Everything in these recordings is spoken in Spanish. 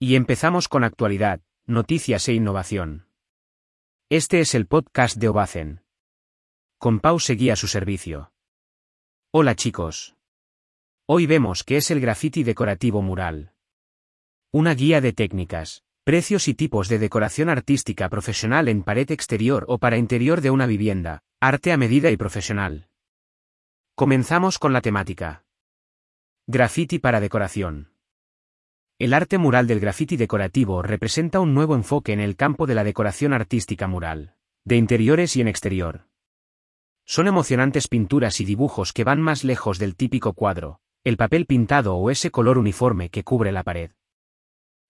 Y empezamos con actualidad, noticias e innovación. Este es el podcast de Obacen. Con Pau seguía su servicio. Hola chicos. Hoy vemos qué es el graffiti decorativo mural. Una guía de técnicas, precios y tipos de decoración artística profesional en pared exterior o para interior de una vivienda, arte a medida y profesional. Comenzamos con la temática. Graffiti para decoración. El arte mural del graffiti decorativo representa un nuevo enfoque en el campo de la decoración artística mural, de interiores y en exterior. Son emocionantes pinturas y dibujos que van más lejos del típico cuadro, el papel pintado o ese color uniforme que cubre la pared.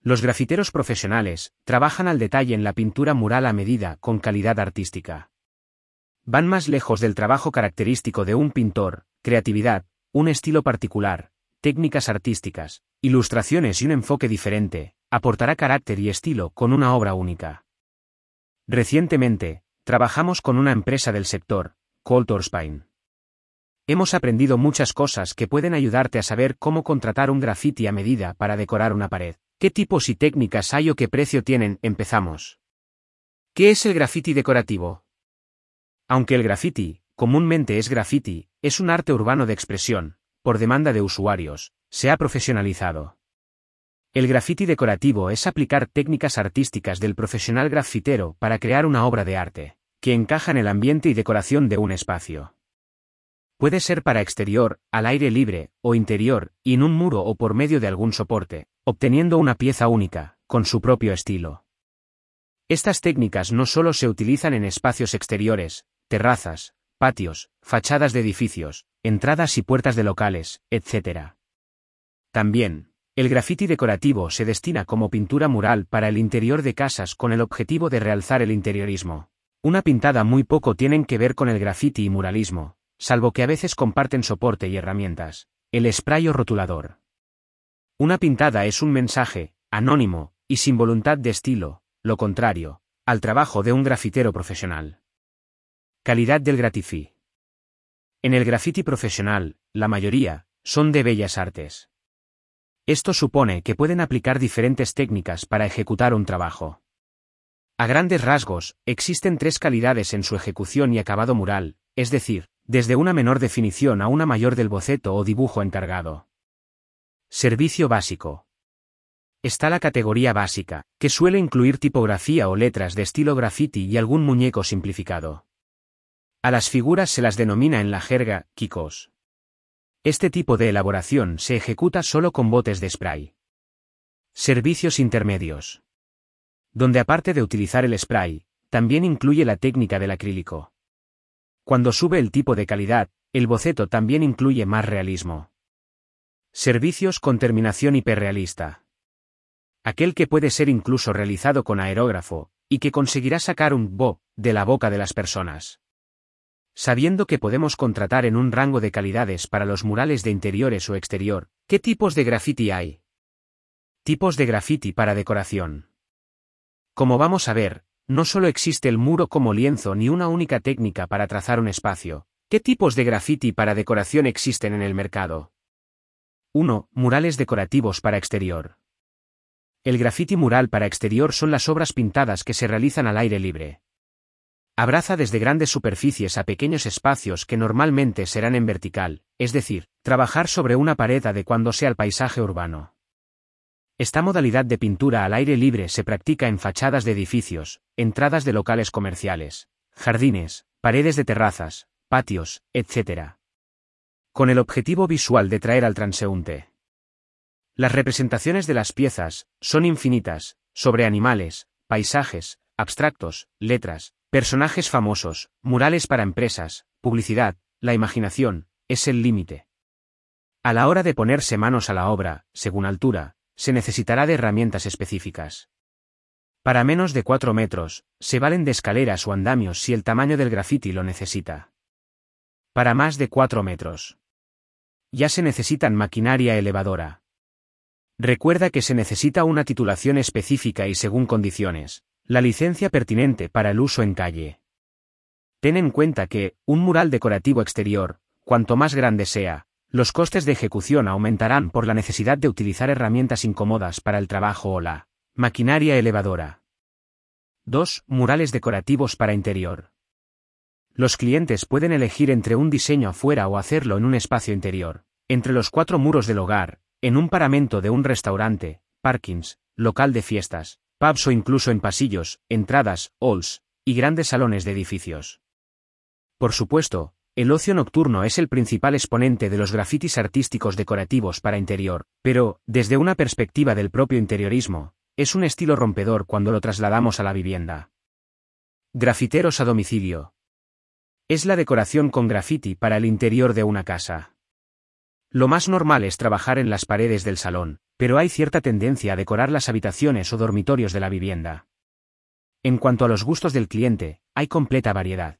Los grafiteros profesionales trabajan al detalle en la pintura mural a medida con calidad artística. Van más lejos del trabajo característico de un pintor, creatividad, un estilo particular, técnicas artísticas, ilustraciones y un enfoque diferente, aportará carácter y estilo con una obra única. Recientemente, trabajamos con una empresa del sector, Coltorspine. Hemos aprendido muchas cosas que pueden ayudarte a saber cómo contratar un graffiti a medida para decorar una pared. ¿Qué tipos y técnicas hay o qué precio tienen? Empezamos. ¿Qué es el graffiti decorativo? Aunque el graffiti, comúnmente es graffiti, es un arte urbano de expresión, por demanda de usuarios, se ha profesionalizado. El graffiti decorativo es aplicar técnicas artísticas del profesional grafitero para crear una obra de arte, que encaja en el ambiente y decoración de un espacio. Puede ser para exterior, al aire libre, o interior, y en un muro o por medio de algún soporte, obteniendo una pieza única, con su propio estilo. Estas técnicas no solo se utilizan en espacios exteriores, terrazas, patios, fachadas de edificios, entradas y puertas de locales, etc. También, el grafiti decorativo se destina como pintura mural para el interior de casas con el objetivo de realzar el interiorismo. Una pintada muy poco tienen que ver con el grafiti y muralismo, salvo que a veces comparten soporte y herramientas. El spray o rotulador. Una pintada es un mensaje, anónimo, y sin voluntad de estilo, lo contrario, al trabajo de un grafitero profesional. Calidad del gratifí. En el graffiti profesional, la mayoría, son de bellas artes. Esto supone que pueden aplicar diferentes técnicas para ejecutar un trabajo. A grandes rasgos, existen tres calidades en su ejecución y acabado mural, es decir, desde una menor definición a una mayor del boceto o dibujo encargado. Servicio básico. Está la categoría básica, que suele incluir tipografía o letras de estilo graffiti y algún muñeco simplificado. A las figuras se las denomina en la jerga, kikos. Este tipo de elaboración se ejecuta solo con botes de spray. Servicios intermedios. Donde aparte de utilizar el spray, también incluye la técnica del acrílico. Cuando sube el tipo de calidad, el boceto también incluye más realismo. Servicios con terminación hiperrealista. Aquel que puede ser incluso realizado con aerógrafo, y que conseguirá sacar un bo de la boca de las personas. Sabiendo que podemos contratar en un rango de calidades para los murales de interiores o exterior, ¿qué tipos de graffiti hay? Tipos de graffiti para decoración. Como vamos a ver, no solo existe el muro como lienzo ni una única técnica para trazar un espacio. ¿Qué tipos de graffiti para decoración existen en el mercado? 1. Murales decorativos para exterior. El graffiti mural para exterior son las obras pintadas que se realizan al aire libre. Abraza desde grandes superficies a pequeños espacios que normalmente serán en vertical, es decir, trabajar sobre una pared adecuándose al paisaje urbano. Esta modalidad de pintura al aire libre se practica en fachadas de edificios, entradas de locales comerciales, jardines, paredes de terrazas, patios, etc. Con el objetivo visual de traer al transeúnte. Las representaciones de las piezas son infinitas, sobre animales, paisajes, abstractos, letras, Personajes famosos, murales para empresas, publicidad, la imaginación, es el límite. A la hora de ponerse manos a la obra, según altura, se necesitará de herramientas específicas. Para menos de 4 metros, se valen de escaleras o andamios si el tamaño del grafiti lo necesita. Para más de 4 metros. Ya se necesitan maquinaria elevadora. Recuerda que se necesita una titulación específica y según condiciones, la licencia pertinente para el uso en calle. Ten en cuenta que, un mural decorativo exterior, cuanto más grande sea, Los costes de ejecución aumentarán por la necesidad de utilizar herramientas incómodas para el trabajo o la maquinaria elevadora. 2. Murales decorativos para interior. Los clientes pueden elegir entre un diseño afuera o hacerlo en un espacio interior, entre los cuatro muros del hogar, en un paramento de un restaurante, parkings, local de fiestas, pubs o incluso en pasillos, entradas, halls, y grandes salones de edificios. Por supuesto, el ocio nocturno es el principal exponente de los grafitis artísticos decorativos para interior, pero, desde una perspectiva del propio interiorismo, es un estilo rompedor cuando lo trasladamos a la vivienda. Grafiteros a domicilio. Es la decoración con graffiti para el interior de una casa. Lo más normal es trabajar en las paredes del salón, pero hay cierta tendencia a decorar las habitaciones o dormitorios de la vivienda. En cuanto a los gustos del cliente, hay completa variedad.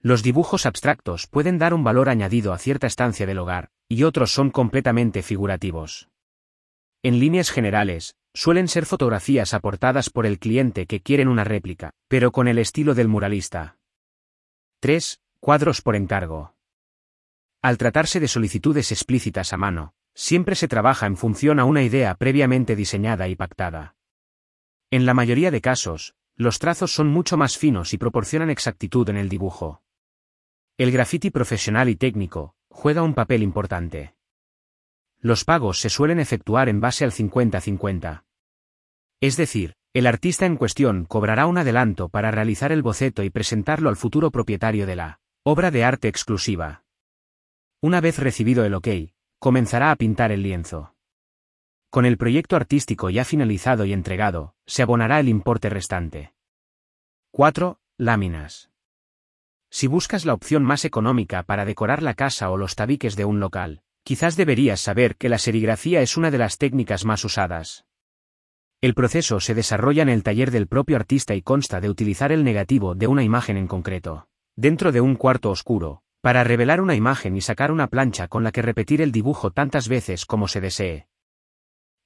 Los dibujos abstractos pueden dar un valor añadido a cierta estancia del hogar, y otros son completamente figurativos. En líneas generales, suelen ser fotografías aportadas por el cliente que quieren una réplica, pero con el estilo del muralista. 3. Cuadros por encargo. Al tratarse de solicitudes explícitas a mano, siempre se trabaja en función a una idea previamente diseñada y pactada. En la mayoría de casos, los trazos son mucho más finos y proporcionan exactitud en el dibujo. El graffiti profesional y técnico juega un papel importante. Los pagos se suelen efectuar en base al 50-50. Es decir, el artista en cuestión cobrará un adelanto para realizar el boceto y presentarlo al futuro propietario de la obra de arte exclusiva. Una vez recibido el ok, comenzará a pintar el lienzo. Con el proyecto artístico ya finalizado y entregado, se abonará el importe restante. 4. Láminas. Si buscas la opción más económica para decorar la casa o los tabiques de un local, quizás deberías saber que la serigrafía es una de las técnicas más usadas. El proceso se desarrolla en el taller del propio artista y consta de utilizar el negativo de una imagen en concreto, dentro de un cuarto oscuro, para revelar una imagen y sacar una plancha con la que repetir el dibujo tantas veces como se desee.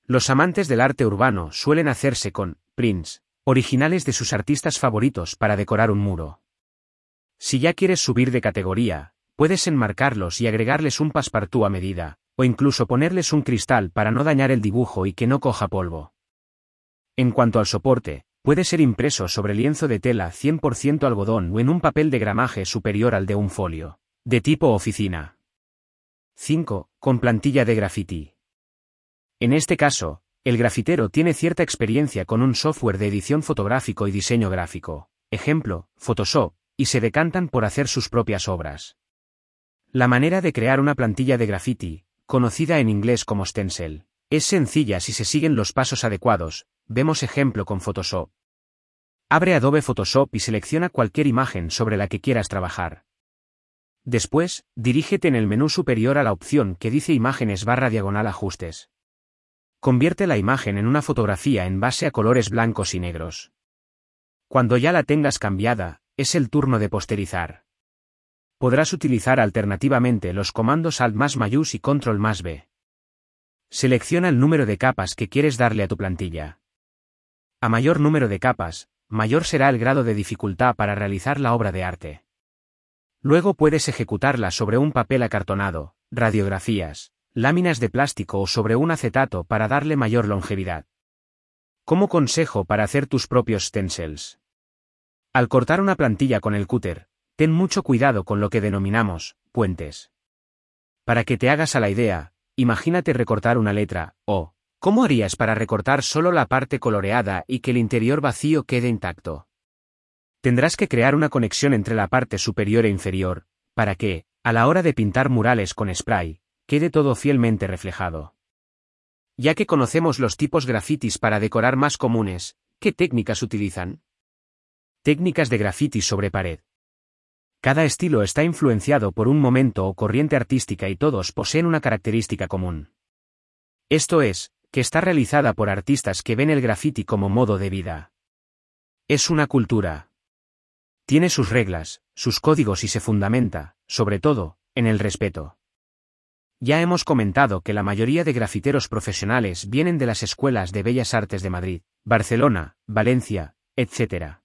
Los amantes del arte urbano suelen hacerse con prints originales de sus artistas favoritos para decorar un muro. Si ya quieres subir de categoría, puedes enmarcarlos y agregarles un paspartú a medida, o incluso ponerles un cristal para no dañar el dibujo y que no coja polvo. En cuanto al soporte, puede ser impreso sobre lienzo de tela 100% algodón o en un papel de gramaje superior al de un folio. De tipo oficina. 5. Con plantilla de graffiti. En este caso, el grafitero tiene cierta experiencia con un software de edición fotográfico y diseño gráfico, ejemplo, Photoshop, y se decantan por hacer sus propias obras. La manera de crear una plantilla de graffiti, conocida en inglés como stencil, es sencilla si se siguen los pasos adecuados, vemos ejemplo con Photoshop. Abre Adobe Photoshop y selecciona cualquier imagen sobre la que quieras trabajar. Después, dirígete en el menú superior a la opción que dice Imágenes barra diagonal ajustes. Convierte la imagen en una fotografía en base a colores blancos y negros. Cuando ya la tengas cambiada, es el turno de posterizar. Podrás utilizar alternativamente los comandos Alt más mayús y Control más B. Selecciona el número de capas que quieres darle a tu plantilla. A mayor número de capas, mayor será el grado de dificultad para realizar la obra de arte. Luego puedes ejecutarla sobre un papel acartonado, radiografías, láminas de plástico o sobre un acetato para darle mayor longevidad. Como consejo para hacer tus propios stencils. Al cortar una plantilla con el cúter, ten mucho cuidado con lo que denominamos puentes. Para que te hagas a la idea, imagínate recortar una letra, o, ¿cómo harías para recortar solo la parte coloreada y que el interior vacío quede intacto? Tendrás que crear una conexión entre la parte superior e inferior, para que, a la hora de pintar murales con spray, quede todo fielmente reflejado. Ya que conocemos los tipos grafitis para decorar más comunes, ¿qué técnicas utilizan? Técnicas de grafitis sobre pared. Cada estilo está influenciado por un momento o corriente artística y todos poseen una característica común. Esto es, que está realizada por artistas que ven el graffiti como modo de vida. Es una cultura. Tiene sus reglas, sus códigos y se fundamenta, sobre todo, en el respeto. Ya hemos comentado que la mayoría de grafiteros profesionales vienen de las escuelas de Bellas Artes de Madrid, Barcelona, Valencia, etc.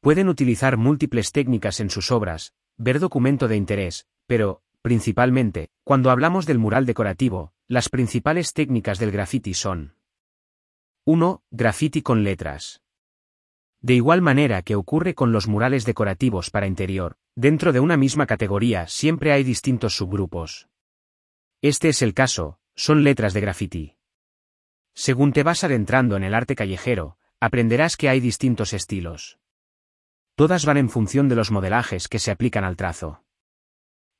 Pueden utilizar múltiples técnicas en sus obras, ver documento de interés, pero, Principalmente, cuando hablamos del mural decorativo, las principales técnicas del graffiti son 1. Graffiti con letras. De igual manera que ocurre con los murales decorativos para interior, dentro de una misma categoría siempre hay distintos subgrupos. Este es el caso, son letras de graffiti. Según te vas adentrando en el arte callejero, aprenderás que hay distintos estilos. Todas van en función de los modelajes que se aplican al trazo.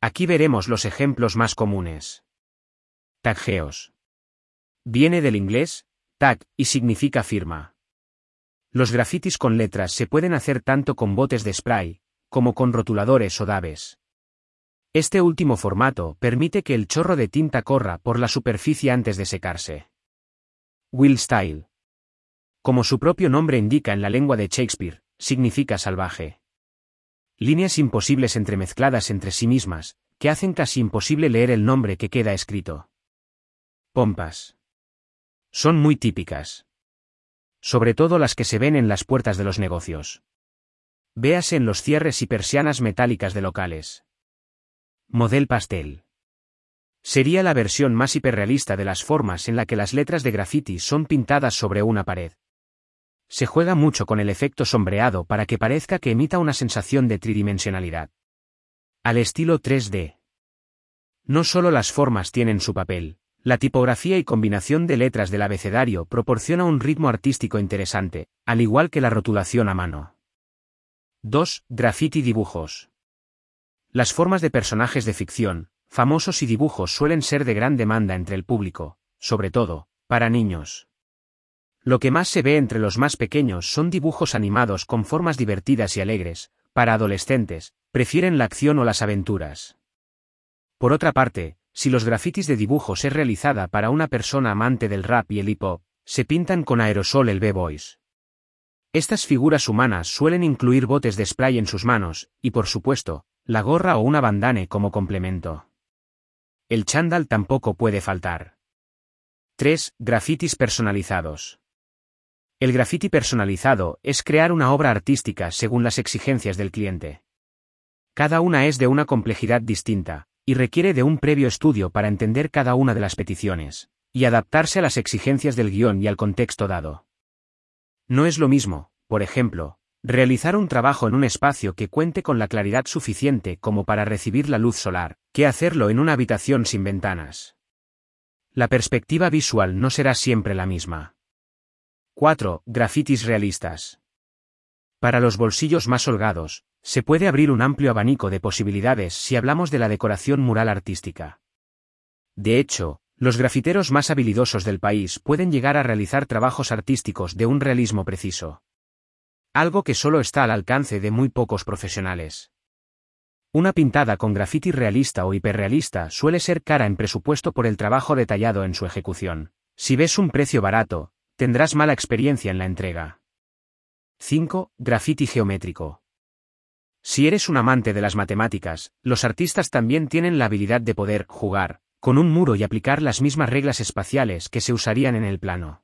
Aquí veremos los ejemplos más comunes. Taggeos. Viene del inglés, tag, y significa firma. Los grafitis con letras se pueden hacer tanto con botes de spray, como con rotuladores o daves. Este último formato permite que el chorro de tinta corra por la superficie antes de secarse. Will Style. Como su propio nombre indica en la lengua de Shakespeare, significa salvaje. Líneas imposibles entremezcladas entre sí mismas, que hacen casi imposible leer el nombre que queda escrito. Pompas. Son muy típicas. Sobre todo las que se ven en las puertas de los negocios. Véase en los cierres y persianas metálicas de locales. Model pastel. Sería la versión más hiperrealista de las formas en la que las letras de graffiti son pintadas sobre una pared. Se juega mucho con el efecto sombreado para que parezca que emita una sensación de tridimensionalidad. Al estilo 3D. No solo las formas tienen su papel, la tipografía y combinación de letras del abecedario proporciona un ritmo artístico interesante, al igual que la rotulación a mano. 2. Graffiti dibujos. Las formas de personajes de ficción, famosos y dibujos suelen ser de gran demanda entre el público, sobre todo, para niños. Lo que más se ve entre los más pequeños son dibujos animados con formas divertidas y alegres, para adolescentes, prefieren la acción o las aventuras. Por otra parte, si los grafitis de dibujos es realizada para una persona amante del rap y el hip hop, se pintan con aerosol el B-Boys. Estas figuras humanas suelen incluir botes de spray en sus manos, y por supuesto, la gorra o una bandane como complemento. El chándal tampoco puede faltar. 3. Grafitis personalizados. El graffiti personalizado es crear una obra artística según las exigencias del cliente. Cada una es de una complejidad distinta, y requiere de un previo estudio para entender cada una de las peticiones, y adaptarse a las exigencias del guion y al contexto dado. No es lo mismo, por ejemplo, Realizar un trabajo en un espacio que cuente con la claridad suficiente como para recibir la luz solar, que hacerlo en una habitación sin ventanas. La perspectiva visual no será siempre la misma. 4. Grafitis realistas. Para los bolsillos más holgados, se puede abrir un amplio abanico de posibilidades si hablamos de la decoración mural artística. De hecho, los grafiteros más habilidosos del país pueden llegar a realizar trabajos artísticos de un realismo preciso algo que solo está al alcance de muy pocos profesionales. Una pintada con grafiti realista o hiperrealista suele ser cara en presupuesto por el trabajo detallado en su ejecución. Si ves un precio barato, tendrás mala experiencia en la entrega. 5. Grafiti geométrico. Si eres un amante de las matemáticas, los artistas también tienen la habilidad de poder jugar con un muro y aplicar las mismas reglas espaciales que se usarían en el plano.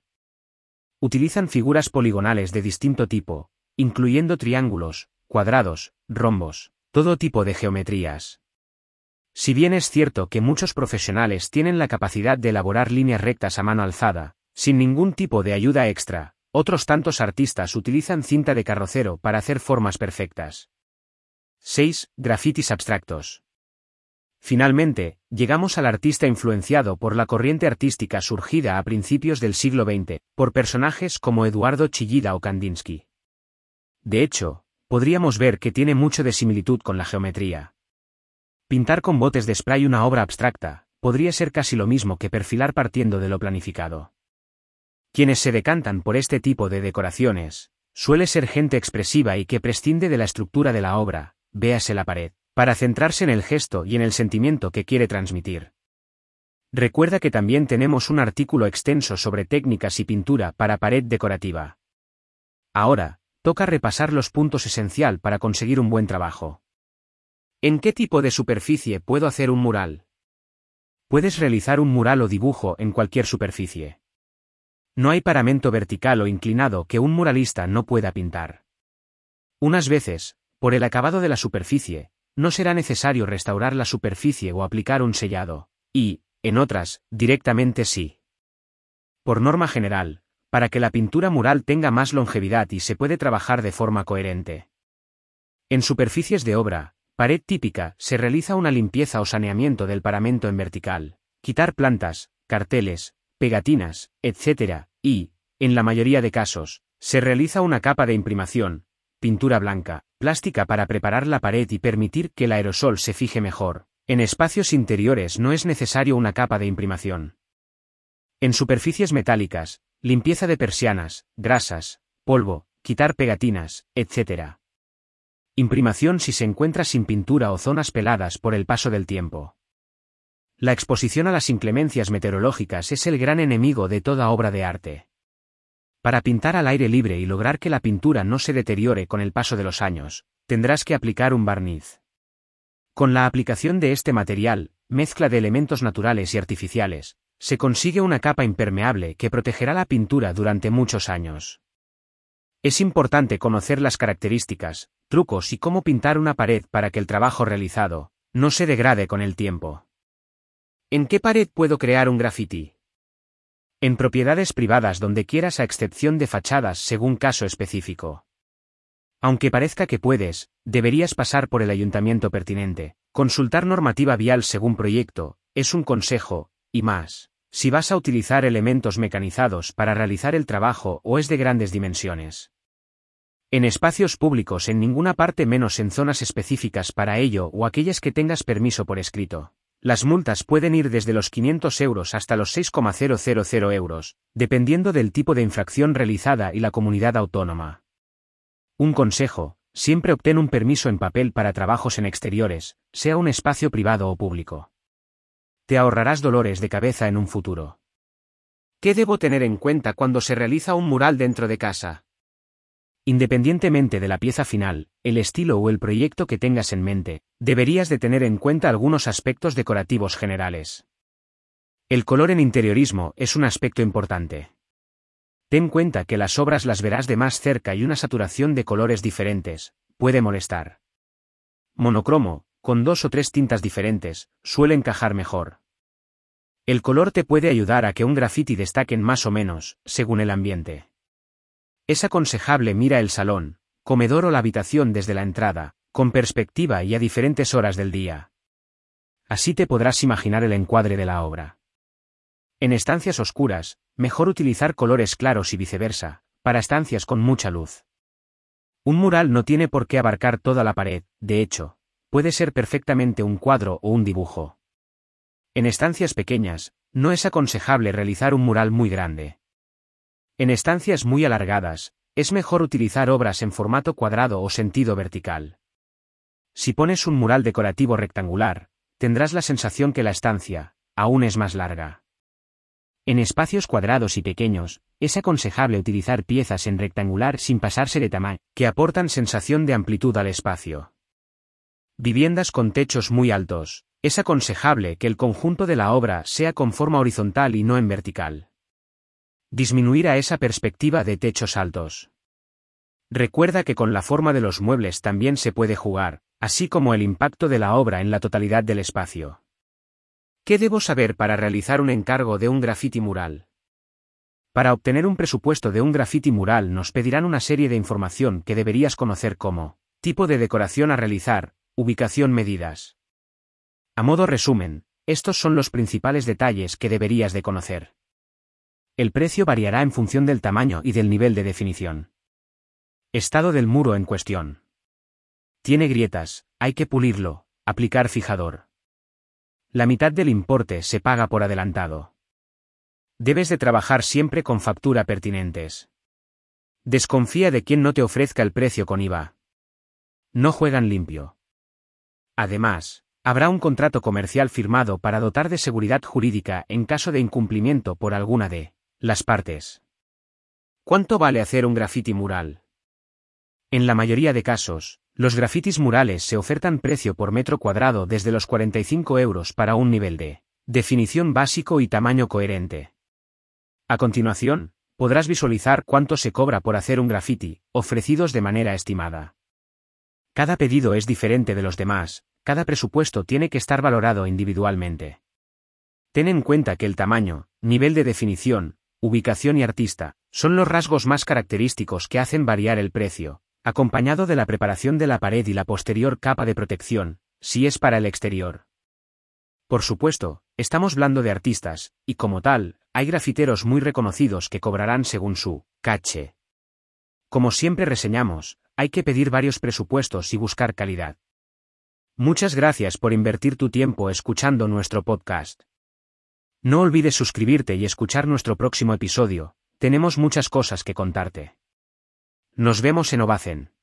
Utilizan figuras poligonales de distinto tipo, incluyendo triángulos, cuadrados, rombos, todo tipo de geometrías. Si bien es cierto que muchos profesionales tienen la capacidad de elaborar líneas rectas a mano alzada, sin ningún tipo de ayuda extra, otros tantos artistas utilizan cinta de carrocero para hacer formas perfectas. 6. Grafitis abstractos. Finalmente, llegamos al artista influenciado por la corriente artística surgida a principios del siglo XX, por personajes como Eduardo Chillida o Kandinsky. De hecho, podríamos ver que tiene mucho de similitud con la geometría. Pintar con botes de spray una obra abstracta, podría ser casi lo mismo que perfilar partiendo de lo planificado. Quienes se decantan por este tipo de decoraciones, suele ser gente expresiva y que prescinde de la estructura de la obra, véase la pared, para centrarse en el gesto y en el sentimiento que quiere transmitir. Recuerda que también tenemos un artículo extenso sobre técnicas y pintura para pared decorativa. Ahora, toca repasar los puntos esencial para conseguir un buen trabajo. ¿En qué tipo de superficie puedo hacer un mural? Puedes realizar un mural o dibujo en cualquier superficie. No hay paramento vertical o inclinado que un muralista no pueda pintar. Unas veces, por el acabado de la superficie, no será necesario restaurar la superficie o aplicar un sellado, y, en otras, directamente sí. Por norma general, para que la pintura mural tenga más longevidad y se puede trabajar de forma coherente. En superficies de obra, pared típica, se realiza una limpieza o saneamiento del paramento en vertical, quitar plantas, carteles, pegatinas, etc., y, en la mayoría de casos, se realiza una capa de imprimación, pintura blanca, plástica para preparar la pared y permitir que el aerosol se fije mejor. En espacios interiores no es necesario una capa de imprimación. En superficies metálicas, limpieza de persianas, grasas, polvo, quitar pegatinas, etc. Imprimación si se encuentra sin pintura o zonas peladas por el paso del tiempo. La exposición a las inclemencias meteorológicas es el gran enemigo de toda obra de arte. Para pintar al aire libre y lograr que la pintura no se deteriore con el paso de los años, tendrás que aplicar un barniz. Con la aplicación de este material, mezcla de elementos naturales y artificiales, se consigue una capa impermeable que protegerá la pintura durante muchos años. Es importante conocer las características, trucos y cómo pintar una pared para que el trabajo realizado no se degrade con el tiempo. ¿En qué pared puedo crear un graffiti? En propiedades privadas donde quieras a excepción de fachadas según caso específico. Aunque parezca que puedes, deberías pasar por el ayuntamiento pertinente, consultar normativa vial según proyecto, es un consejo, y más, si vas a utilizar elementos mecanizados para realizar el trabajo o es de grandes dimensiones. En espacios públicos en ninguna parte menos en zonas específicas para ello o aquellas que tengas permiso por escrito. Las multas pueden ir desde los 500 euros hasta los 6,000 euros, dependiendo del tipo de infracción realizada y la comunidad autónoma. Un consejo, siempre obtén un permiso en papel para trabajos en exteriores, sea un espacio privado o público. Te ahorrarás dolores de cabeza en un futuro. ¿Qué debo tener en cuenta cuando se realiza un mural dentro de casa? Independientemente de la pieza final, el estilo o el proyecto que tengas en mente, deberías de tener en cuenta algunos aspectos decorativos generales. El color en interiorismo es un aspecto importante. Ten cuenta que las obras las verás de más cerca y una saturación de colores diferentes, puede molestar. Monocromo, con dos o tres tintas diferentes, suele encajar mejor. El color te puede ayudar a que un graffiti destaquen más o menos, según el ambiente. Es aconsejable mira el salón, comedor o la habitación desde la entrada, con perspectiva y a diferentes horas del día. Así te podrás imaginar el encuadre de la obra. En estancias oscuras, mejor utilizar colores claros y viceversa, para estancias con mucha luz. Un mural no tiene por qué abarcar toda la pared, de hecho, puede ser perfectamente un cuadro o un dibujo. En estancias pequeñas, no es aconsejable realizar un mural muy grande. En estancias muy alargadas, es mejor utilizar obras en formato cuadrado o sentido vertical. Si pones un mural decorativo rectangular, tendrás la sensación que la estancia, aún es más larga. En espacios cuadrados y pequeños, es aconsejable utilizar piezas en rectangular sin pasarse de tamaño, que aportan sensación de amplitud al espacio. Viviendas con techos muy altos, es aconsejable que el conjunto de la obra sea con forma horizontal y no en vertical disminuir a esa perspectiva de techos altos. Recuerda que con la forma de los muebles también se puede jugar, así como el impacto de la obra en la totalidad del espacio. ¿Qué debo saber para realizar un encargo de un graffiti mural? Para obtener un presupuesto de un graffiti mural nos pedirán una serie de información que deberías conocer como tipo de decoración a realizar, ubicación medidas. A modo resumen, estos son los principales detalles que deberías de conocer. El precio variará en función del tamaño y del nivel de definición. Estado del muro en cuestión. Tiene grietas, hay que pulirlo, aplicar fijador. La mitad del importe se paga por adelantado. Debes de trabajar siempre con factura pertinentes. Desconfía de quien no te ofrezca el precio con IVA. No juegan limpio. Además, habrá un contrato comercial firmado para dotar de seguridad jurídica en caso de incumplimiento por alguna de las partes. ¿Cuánto vale hacer un graffiti mural? En la mayoría de casos, los grafitis murales se ofertan precio por metro cuadrado desde los 45 euros para un nivel de definición básico y tamaño coherente. A continuación, podrás visualizar cuánto se cobra por hacer un graffiti, ofrecidos de manera estimada. Cada pedido es diferente de los demás, cada presupuesto tiene que estar valorado individualmente. Ten en cuenta que el tamaño, nivel de definición, ubicación y artista, son los rasgos más característicos que hacen variar el precio, acompañado de la preparación de la pared y la posterior capa de protección, si es para el exterior. Por supuesto, estamos hablando de artistas, y como tal, hay grafiteros muy reconocidos que cobrarán según su caché. Como siempre reseñamos, hay que pedir varios presupuestos y buscar calidad. Muchas gracias por invertir tu tiempo escuchando nuestro podcast. No olvides suscribirte y escuchar nuestro próximo episodio, tenemos muchas cosas que contarte. Nos vemos en Ovacen.